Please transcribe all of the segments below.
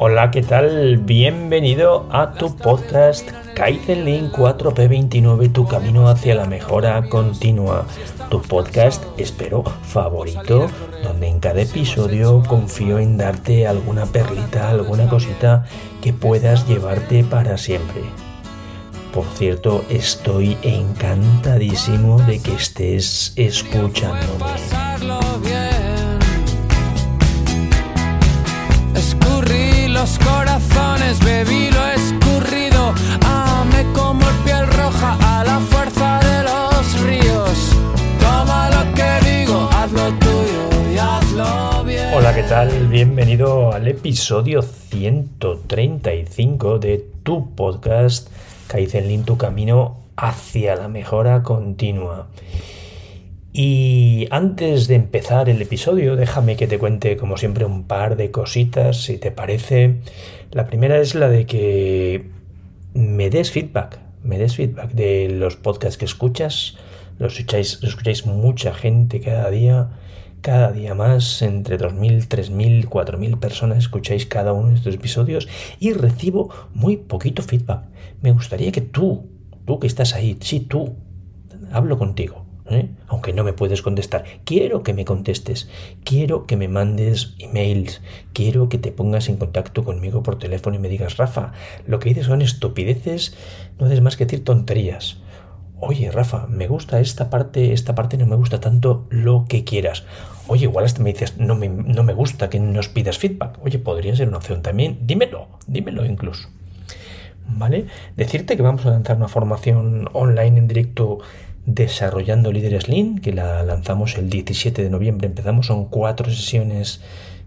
Hola, ¿qué tal? Bienvenido a tu podcast Kaizen Link 4P29, tu camino hacia la mejora continua. Tu podcast, espero, favorito, donde en cada episodio confío en darte alguna perlita, alguna cosita que puedas llevarte para siempre. Por cierto, estoy encantadísimo de que estés escuchándome. Los corazones, bebí lo escurrido. Amé como el piel roja a la fuerza de los ríos. Toma lo que digo, haz lo tuyo y hazlo bien. Hola, ¿qué tal? Bienvenido al episodio 135 de tu podcast Kaizen Lin, tu camino hacia la mejora continua. Y antes de empezar el episodio, déjame que te cuente, como siempre, un par de cositas, si te parece. La primera es la de que me des feedback, me des feedback de los podcasts que escuchas. Los escucháis, los escucháis mucha gente cada día, cada día más, entre 2.000, 3.000, 4.000 personas escucháis cada uno de estos episodios y recibo muy poquito feedback. Me gustaría que tú, tú que estás ahí, sí, tú, hablo contigo. ¿Eh? aunque no me puedes contestar. Quiero que me contestes, quiero que me mandes emails, quiero que te pongas en contacto conmigo por teléfono y me digas, Rafa, lo que dices son estupideces, no haces más que decir tonterías. Oye, Rafa, me gusta esta parte, esta parte no me gusta tanto, lo que quieras. Oye, igual hasta me dices, no me, no me gusta que nos pidas feedback. Oye, podría ser una opción también. Dímelo, dímelo incluso. ¿Vale? Decirte que vamos a lanzar una formación online en directo desarrollando líderes Lean, que la lanzamos el 17 de noviembre. Empezamos, son cuatro sesiones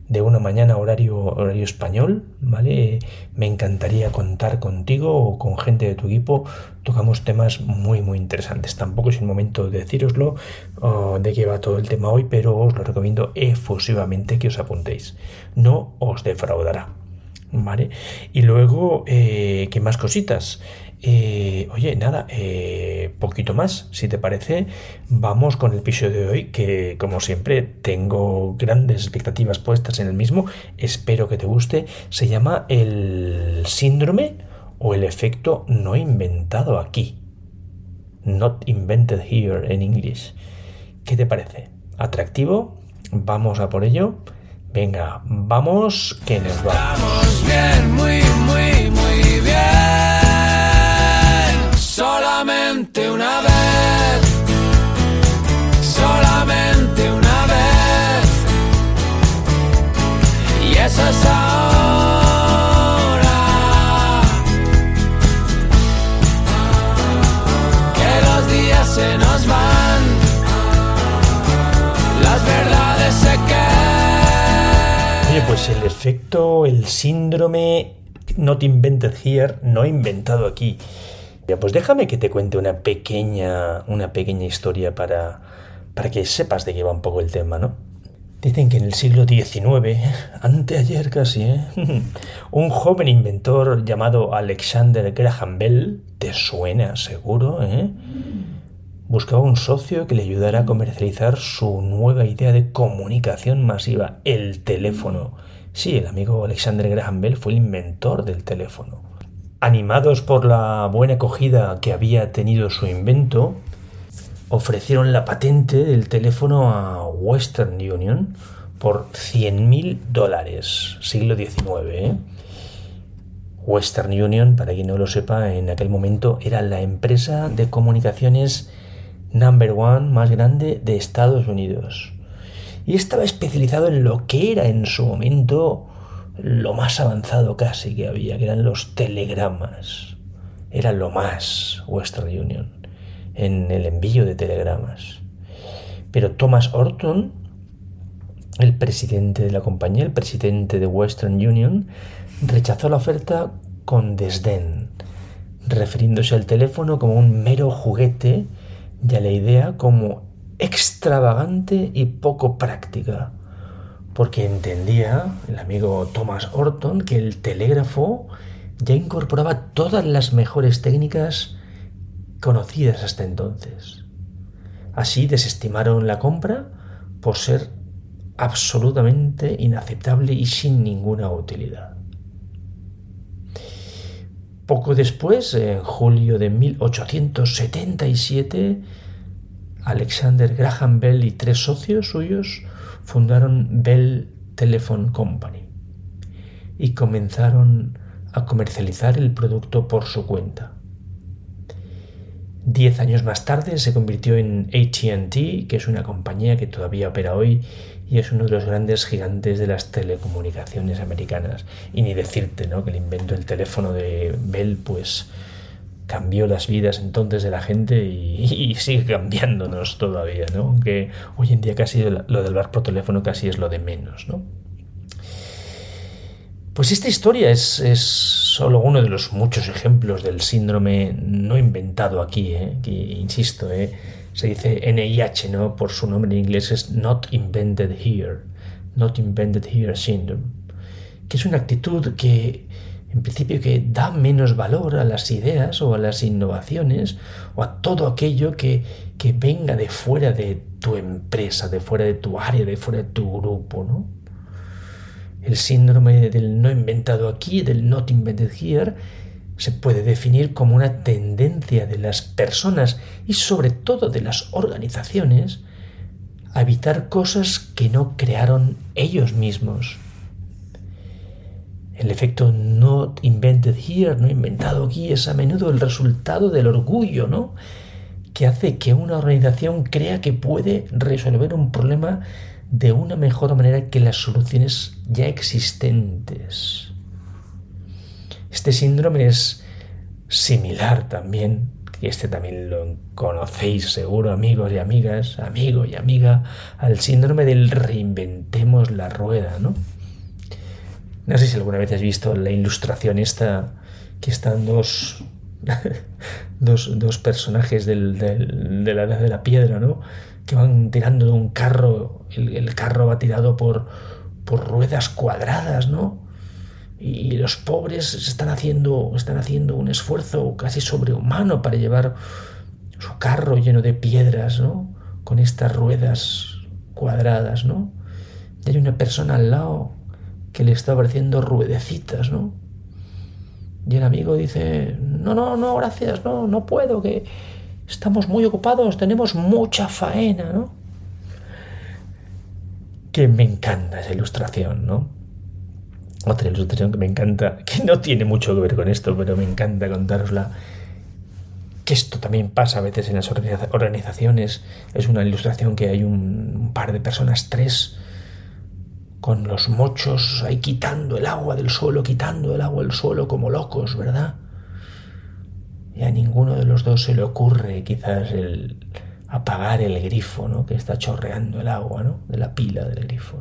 de una mañana horario, horario español, ¿vale? Me encantaría contar contigo o con gente de tu equipo. Tocamos temas muy, muy interesantes. Tampoco es el momento de deciroslo de qué va todo el tema hoy, pero os lo recomiendo efusivamente que os apuntéis. No os defraudará. ¿Vale? Y luego, eh, ¿qué más cositas? Eh, oye, nada, eh, poquito más, si te parece, vamos con el episodio de hoy, que como siempre tengo grandes expectativas puestas en el mismo, espero que te guste, se llama el síndrome o el efecto no inventado aquí, not invented here en inglés. ¿Qué te parece? ¿Atractivo? Vamos a por ello. Venga, vamos, que nos va. Vamos bien, muy, muy, muy pues el efecto, el síndrome not invented here, no inventado aquí. Ya, pues déjame que te cuente una pequeña, una pequeña historia para, para que sepas de qué va un poco el tema, ¿no? Dicen que en el siglo XIX, anteayer casi, ¿eh? un joven inventor llamado Alexander Graham Bell, ¿te suena seguro, eh? Buscaba un socio que le ayudara a comercializar su nueva idea de comunicación masiva, el teléfono. Sí, el amigo Alexander Graham Bell fue el inventor del teléfono. Animados por la buena acogida que había tenido su invento, ofrecieron la patente del teléfono a Western Union por 100.000 dólares, siglo XIX. ¿eh? Western Union, para quien no lo sepa, en aquel momento era la empresa de comunicaciones number one más grande de Estados Unidos. Y estaba especializado en lo que era en su momento lo más avanzado casi que había, que eran los telegramas. Era lo más Western Union en el envío de telegramas. Pero Thomas Orton, el presidente de la compañía, el presidente de Western Union, rechazó la oferta con desdén, refiriéndose al teléfono como un mero juguete y a la idea como extravagante y poco práctica, porque entendía el amigo Thomas Orton que el telégrafo ya incorporaba todas las mejores técnicas conocidas hasta entonces. Así desestimaron la compra por ser absolutamente inaceptable y sin ninguna utilidad. Poco después, en julio de 1877, Alexander Graham Bell y tres socios suyos fundaron Bell Telephone Company y comenzaron a comercializar el producto por su cuenta. Diez años más tarde se convirtió en ATT, que es una compañía que todavía opera hoy y es uno de los grandes gigantes de las telecomunicaciones americanas. Y ni decirte ¿no? que el invento del teléfono de Bell pues cambió las vidas entonces de la gente y, sigue cambiándonos todavía, ¿no? aunque hoy en día casi lo del hablar por teléfono casi es lo de menos. ¿no? Pues esta historia es, es, solo uno de los muchos ejemplos del síndrome no inventado aquí, ¿eh? que insisto, ¿eh? se dice NIH, ¿no? Por su nombre en inglés es Not Invented Here, Not Invented Here Syndrome, que es una actitud que en principio que da menos valor a las ideas o a las innovaciones o a todo aquello que, que venga de fuera de tu empresa, de fuera de tu área, de fuera de tu grupo, ¿no? El síndrome del no inventado aquí, del not invented here, se puede definir como una tendencia de las personas y sobre todo de las organizaciones a evitar cosas que no crearon ellos mismos. El efecto not invented here, no inventado aquí, es a menudo el resultado del orgullo, ¿no? Que hace que una organización crea que puede resolver un problema de una mejor manera que las soluciones ya existentes. Este síndrome es similar también, y este también lo conocéis seguro amigos y amigas, amigo y amiga, al síndrome del reinventemos la rueda, ¿no? No sé si alguna vez has visto la ilustración esta, que están dos, dos, personajes de la edad de la piedra, ¿no? que van tirando de un carro, el, carro va tirado por, por ruedas cuadradas, ¿no? Y los pobres están haciendo, están haciendo un esfuerzo casi sobrehumano para llevar su carro lleno de piedras, ¿no? Con estas ruedas cuadradas, ¿no? Y hay una persona al lado que le está ofreciendo ruedecitas, ¿no? Y el amigo dice, no, no, no, gracias, no, no puedo, que, estamos muy ocupados, tenemos mucha faena, ¿no? Que me encanta esa ilustración, ¿no? Otra ilustración que me encanta, que no tiene mucho que ver con esto, pero me encanta contárosla. Que esto también pasa a veces en las organizaciones. Es una ilustración que hay un, par de personas, tres, con los mochos ahí quitando el agua del suelo, quitando el agua del suelo como locos, ¿verdad? y a ninguno de los dos se le ocurre quizás el apagar el grifo, ¿no? Que está chorreando el agua, ¿no? De la pila del grifo,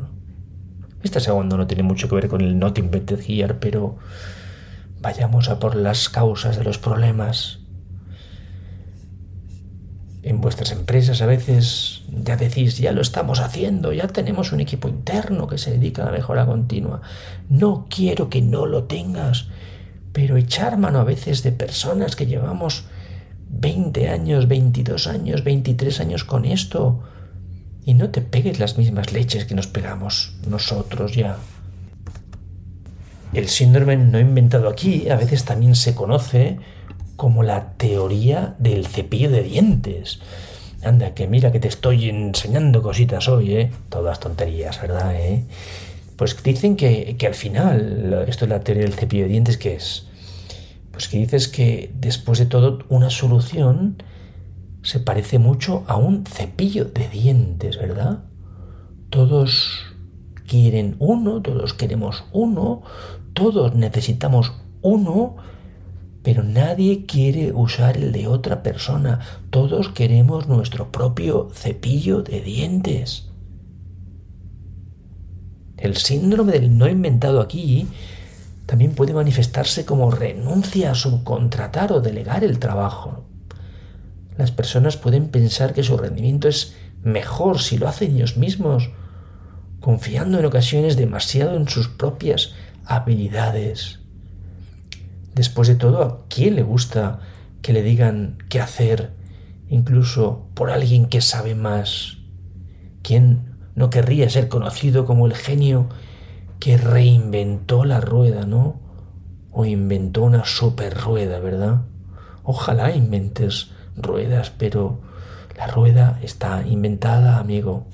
Esta segunda no tiene mucho que ver con el not invented here, pero vayamos a por las causas de los problemas. En vuestras empresas a veces ya decís, ya lo estamos haciendo, ya tenemos un equipo interno que se dedica a la mejora continua. No quiero que no lo tengas pero echar mano a veces de personas que llevamos 20 años, 22 años, 23 años con esto, y no te pegues las mismas leches que nos pegamos nosotros ya. El síndrome no inventado aquí a veces también se conoce como la teoría del cepillo de dientes. Anda, que mira que te estoy enseñando cositas hoy, ¿eh? Todas tonterías, ¿verdad? ¿Eh? Pues dicen que, al final, esto es la teoría del cepillo de dientes, que es, pues que dices que después de todo una solución se parece mucho a un cepillo de dientes, ¿verdad? Todos quieren uno, todos queremos uno, todos necesitamos uno, Pero nadie quiere usar el de otra persona. Todos queremos nuestro propio cepillo de dientes. El síndrome del no inventado aquí también puede manifestarse como renuncia a subcontratar o delegar el trabajo. Las personas pueden pensar que su rendimiento es mejor si lo hacen ellos mismos, confiando en ocasiones demasiado en sus propias habilidades. Después de todo, ¿a quién le gusta que le digan qué hacer, incluso por alguien que sabe más? ¿Quién no querría ser conocido como el genio que reinventó la rueda, ¿no? O inventó una super rueda, ¿verdad? Ojalá inventes ruedas, pero la rueda está inventada, amigo.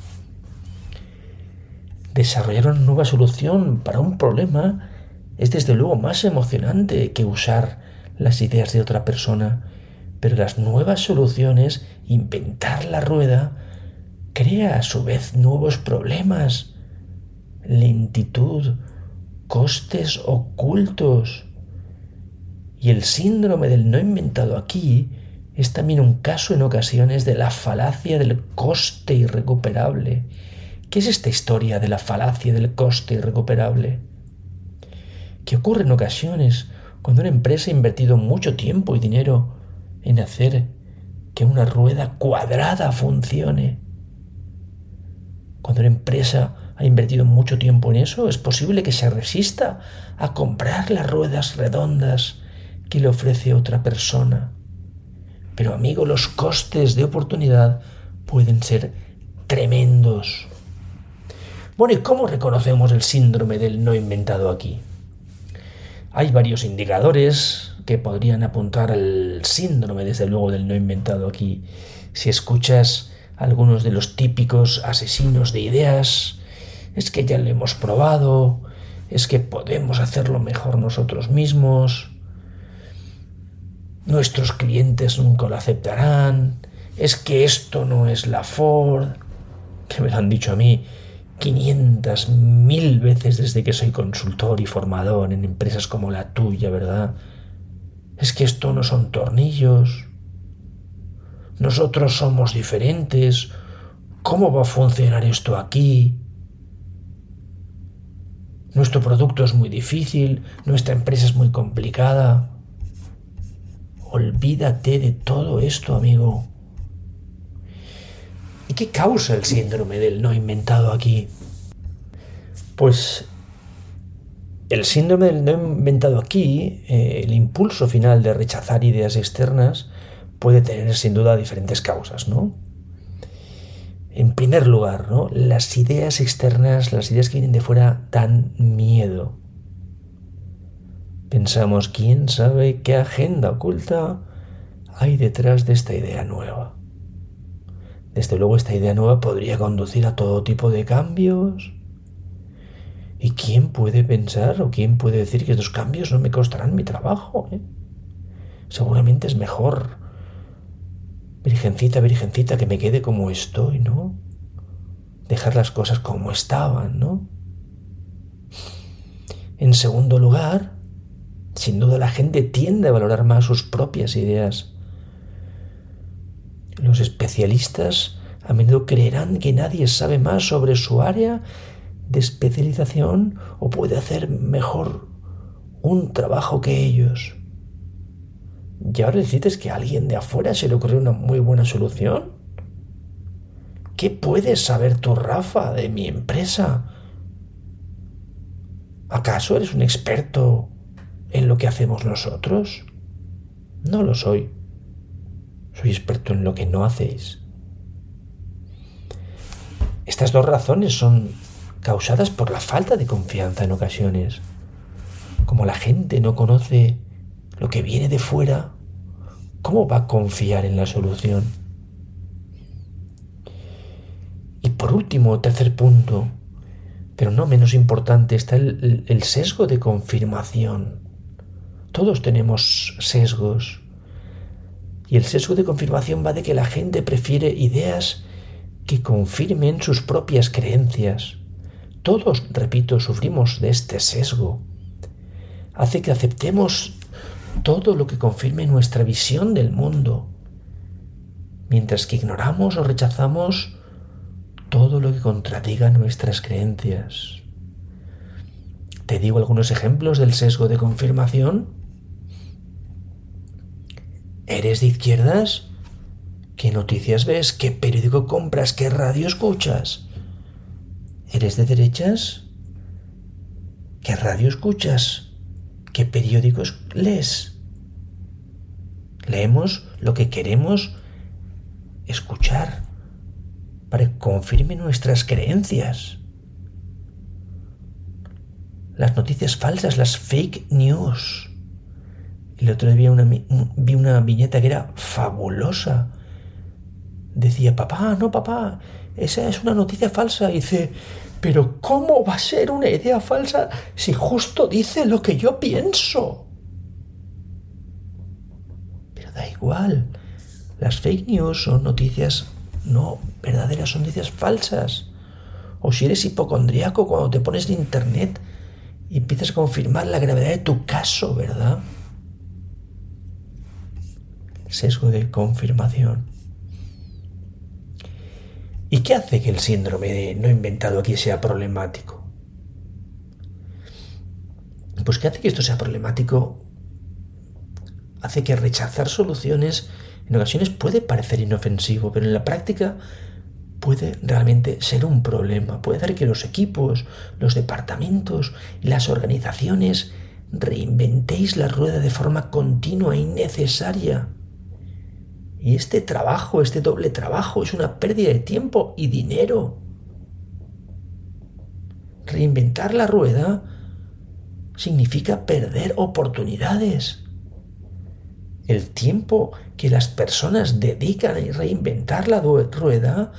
Desarrollar una nueva solución para un problema es desde luego más emocionante que usar las ideas de otra persona, pero las nuevas soluciones, inventar la rueda, crea a su vez nuevos problemas lentitud, costes ocultos. Y el síndrome del no inventado aquí es también un caso en ocasiones de la falacia del coste irrecuperable. ¿Qué es esta historia de la falacia del coste irrecuperable? Que ocurre en ocasiones cuando una empresa ha invertido mucho tiempo y dinero en hacer que una rueda cuadrada funcione. Cuando una empresa ha invertido mucho tiempo en eso, es posible que se resista a comprar las ruedas redondas que le ofrece otra persona. Pero amigo, los costes de oportunidad pueden ser tremendos. Bueno, ¿y cómo reconocemos el síndrome del no inventado aquí? Hay varios indicadores que podrían apuntar al síndrome, desde luego, del no inventado aquí. Si escuchas algunos de los típicos asesinos de ideas, es que ya lo hemos probado, es que podemos hacerlo mejor nosotros mismos, nuestros clientes nunca lo aceptarán, es que esto no es la Ford, que me lo han dicho a mí 500 mil veces desde que soy consultor y formador en empresas como la tuya, ¿verdad? Es que esto no son tornillos. Nosotros somos diferentes. ¿Cómo va a funcionar esto aquí? Nuestro producto es muy difícil, nuestra empresa es muy complicada. Olvídate de todo esto, amigo. ¿Y qué causa el síndrome del no inventado aquí? Pues el síndrome del no inventado aquí, eh, el impulso final de rechazar ideas externas, puede tener sin duda diferentes causas, ¿no? En primer lugar, ¿no? las ideas externas, las ideas que vienen de fuera, dan miedo. Pensamos, ¿quién sabe qué agenda oculta hay detrás de esta idea nueva? Desde luego esta idea nueva podría conducir a todo tipo de cambios. ¿Y quién puede pensar o quién puede decir que estos cambios no me costarán mi trabajo? Eh? Seguramente es mejor Virgencita, virgencita, que me quede como estoy, ¿no? Dejar las cosas como estaban, ¿no? En segundo lugar, sin duda la gente tiende a valorar más sus propias ideas. Los especialistas a menudo creerán que nadie sabe más sobre su área de especialización o puede hacer mejor un trabajo que ellos. ¿Y ahora necesitas que a alguien de afuera se le ocurrió una muy buena solución? ¿Qué puedes saber tú, Rafa, de mi empresa? ¿Acaso eres un experto en lo que hacemos nosotros? No lo soy. Soy experto en lo que no hacéis. Estas dos razones son causadas por la falta de confianza en ocasiones. Como la gente no conoce lo que viene de fuera, ¿cómo va a confiar en la solución? Y por último, tercer punto, pero no menos importante, está el, el sesgo de confirmación. Todos tenemos sesgos. Y el sesgo de confirmación va de que la gente prefiere ideas que confirmen sus propias creencias. Todos, repito, sufrimos de este sesgo. Hace que aceptemos todo lo que confirme nuestra visión del mundo, mientras que ignoramos o rechazamos todo lo que contradiga nuestras creencias. Te digo algunos ejemplos del sesgo de confirmación. ¿Eres de izquierdas? ¿Qué noticias ves? ¿Qué periódico compras? ¿Qué radio escuchas? ¿Eres de derechas? ¿Qué radio escuchas? ¿Qué periódicos lees? Leemos lo que queremos escuchar para que confirme nuestras creencias. Las noticias falsas, las fake news. El otro día una, vi una viñeta que era fabulosa. Decía, papá, no, papá, esa es una noticia falsa. Y dice, pero ¿cómo va a ser una idea falsa si justo dice lo que yo pienso? Pero da igual. Las fake news son noticias no verdaderas, son noticias falsas. O si eres hipocondríaco cuando te pones en internet y empiezas a confirmar la gravedad de tu caso, ¿verdad? Sesgo de confirmación. ¿Y qué hace que el síndrome de no inventado aquí sea problemático? Pues ¿qué hace que esto sea problemático? Hace que rechazar soluciones en ocasiones puede parecer inofensivo, pero en la práctica puede realmente ser un problema. Puede hacer que los equipos, los departamentos y las organizaciones reinventéis la rueda de forma continua y necesaria. Y este trabajo, este doble trabajo, es una pérdida de tiempo y dinero. Reinventar la rueda significa perder oportunidades. El tiempo que las personas dedican a reinventar la rueda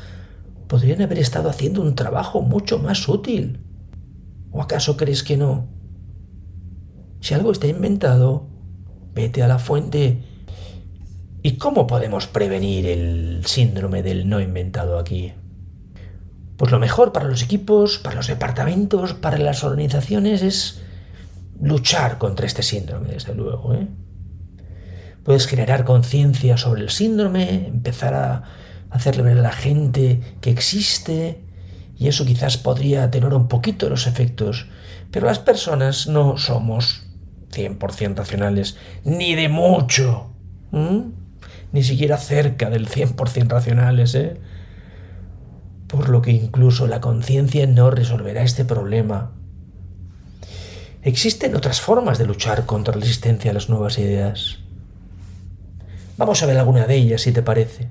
podrían haber estado haciendo un trabajo mucho más útil. ¿O acaso crees que no? Si algo está inventado, vete a la fuente. ¿Y cómo podemos prevenir el síndrome del no inventado aquí? Pues lo mejor para los equipos, para los departamentos, para las organizaciones es luchar contra este síndrome, desde luego. ¿eh? Puedes generar conciencia sobre el síndrome, empezar a hacerle ver a la gente que existe y eso quizás podría atenuar un poquito los efectos. Pero las personas no somos 100% racionales, ni de mucho. Ni siquiera cerca del 100% racionales, ¿eh? Por lo que incluso la conciencia no resolverá este problema. Existen otras formas de luchar contra la existencia de las nuevas ideas. Vamos a ver alguna de ellas, si te parece.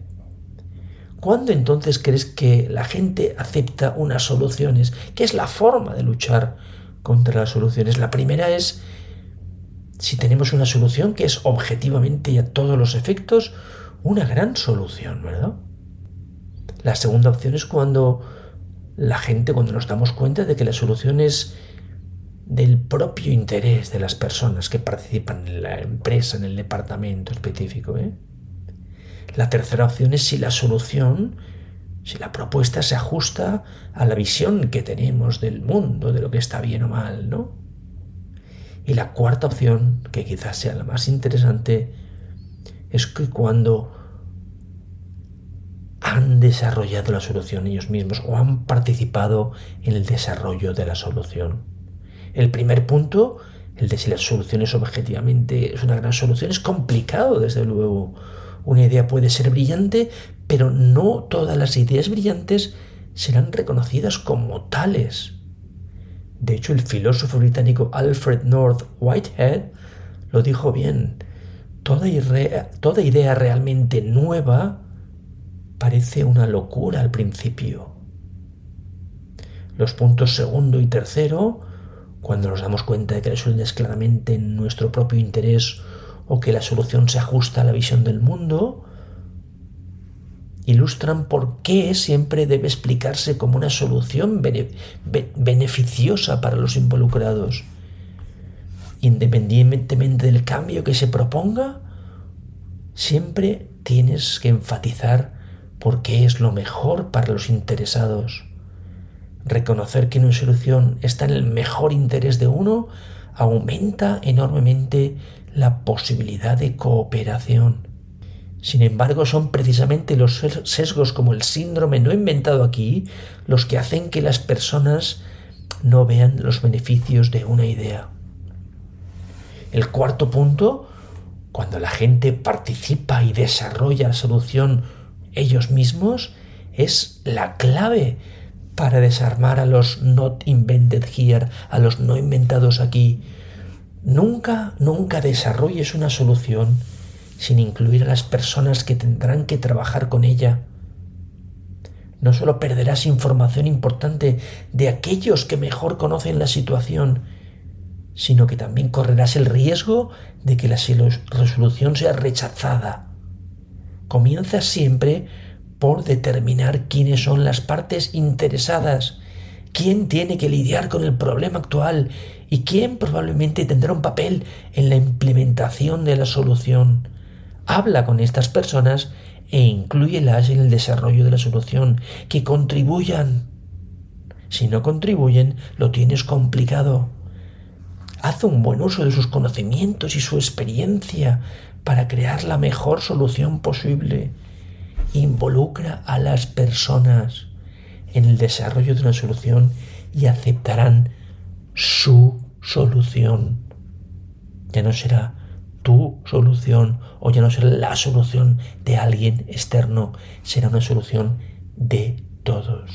¿Cuándo entonces crees que la gente acepta unas soluciones? ¿Qué es la forma de luchar contra las soluciones? La primera es si tenemos una solución que es objetivamente y a todos los efectos una gran solución, ¿verdad? La segunda opción es cuando la gente, cuando nos damos cuenta de que la solución es del propio interés de las personas que participan en la empresa, en el departamento específico. ¿eh? La tercera opción es si la solución, si la propuesta se ajusta a la visión que tenemos del mundo, de lo que está bien o mal, ¿no? Y la cuarta opción, que quizás sea la más interesante, es que cuando han desarrollado la solución ellos mismos o han participado en el desarrollo de la solución. El primer punto, el de si la solución es objetivamente es una gran solución, es complicado, desde luego. Una idea puede ser brillante, pero no todas las ideas brillantes serán reconocidas como tales. De hecho, el filósofo británico Alfred North Whitehead lo dijo bien. Toda, idea realmente nueva parece una locura al principio. Los puntos segundo y tercero cuando nos damos cuenta de que la es claramente en nuestro propio interés o que la solución se ajusta a la visión del mundo, ilustran por qué siempre debe explicarse como una solución beneficiosa para los involucrados. Independientemente del cambio que se proponga, siempre tienes que enfatizar por qué es lo mejor para los interesados reconocer que una solución está en el mejor interés de uno aumenta enormemente la posibilidad de cooperación. Sin embargo, son precisamente los sesgos como el síndrome no inventado aquí los que hacen que las personas no vean los beneficios de una idea. El cuarto punto, cuando la gente participa y desarrolla la solución ellos mismos, es la clave para desarmar a los not invented here, a los no inventados aquí. Nunca, nunca desarrolles una solución sin incluir a las personas que tendrán que trabajar con ella. No solo perderás información importante de aquellos que mejor conocen la situación, sino que también correrás el riesgo de que la resolución sea rechazada. Comienza siempre por determinar quiénes son las partes interesadas, quién tiene que lidiar con el problema actual y quién probablemente tendrá un papel en la implementación de la solución. Habla con estas personas e incluyelas en el desarrollo de la solución, que contribuyan. Si no contribuyen, lo tienes complicado. Haz un buen uso de sus conocimientos y su experiencia para crear la mejor solución posible involucra a las personas en el desarrollo de una solución y aceptarán su solución. Ya no será tu solución o ya no será la solución de alguien externo, será una solución de todos.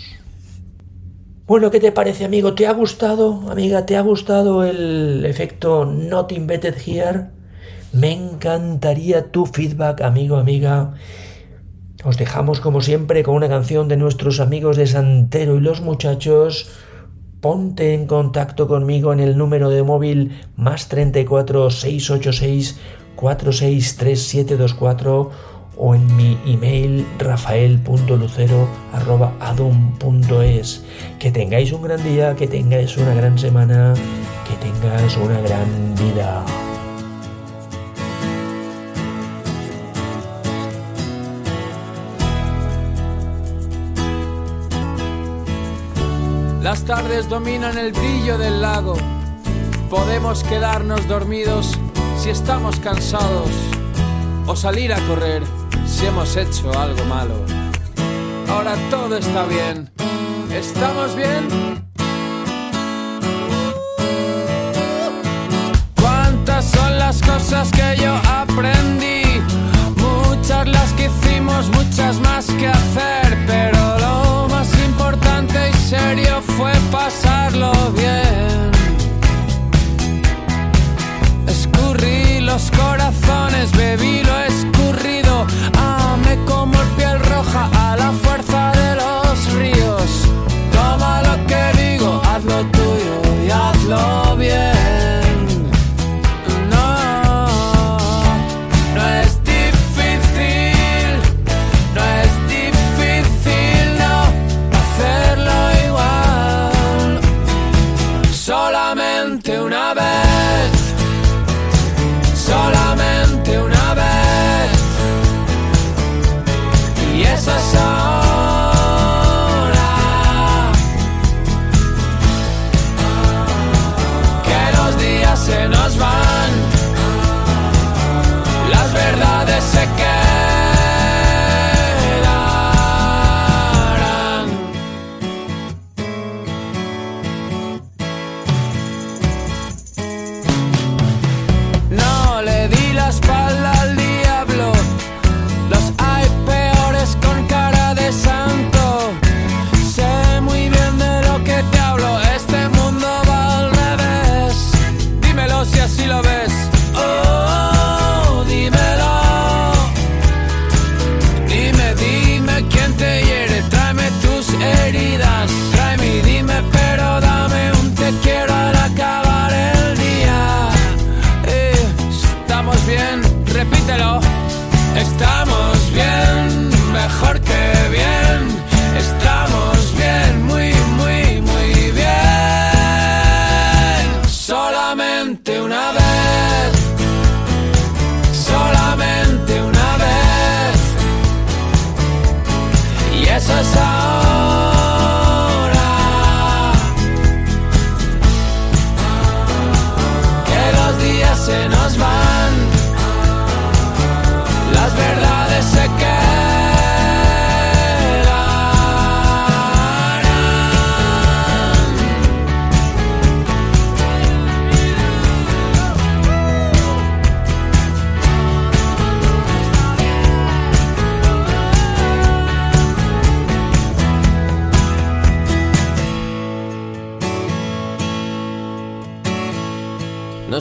Bueno, ¿qué te parece, amigo? ¿Te ha gustado, amiga? ¿Te ha gustado el efecto Not Invented Here? Me encantaría tu feedback, amigo, amiga. Os dejamos como siempre con una canción de nuestros amigos de Santero y los muchachos. Ponte en contacto conmigo en el número de móvil más 34 686 463724 o en mi email rafael.lucero.adum.es. Que tengáis un gran día, que tengáis una gran semana, que tengáis una gran vida. Las tardes dominan el brillo del lago. Podemos quedarnos dormidos si estamos cansados o salir a correr si hemos hecho algo malo. Ahora todo está bien. ¿Estamos bien? ¿Cuántas son las cosas que yo aprendí? Muchas las que hicimos, muchas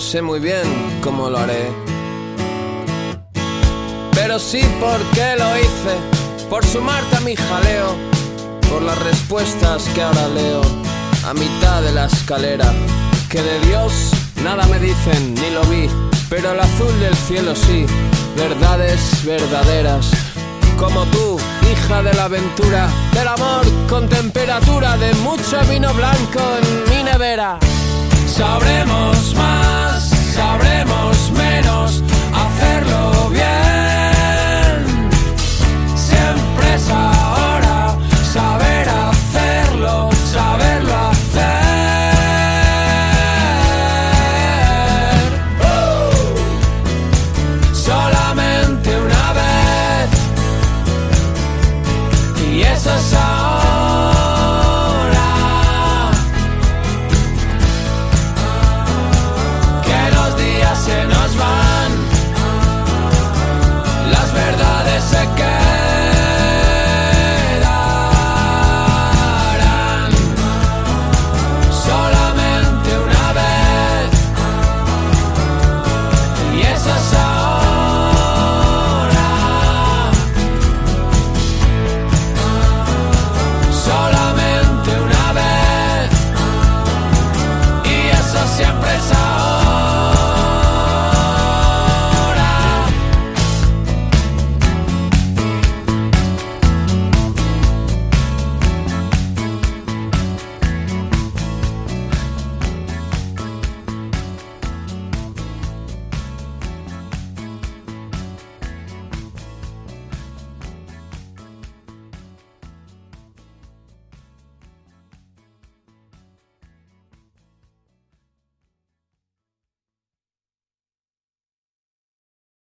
sé muy bien cómo lo haré. Pero sí porque lo hice, por sumarte a mi jaleo, por las respuestas que ahora leo a mitad de la escalera. Que de Dios nada me dicen, ni lo vi, pero el azul del cielo sí, verdades verdaderas. Como tú, hija de la aventura, del amor con temperatura de mucho vino blanco en mi nevera. Sabremos más, sabremos menos, hacerlo bien.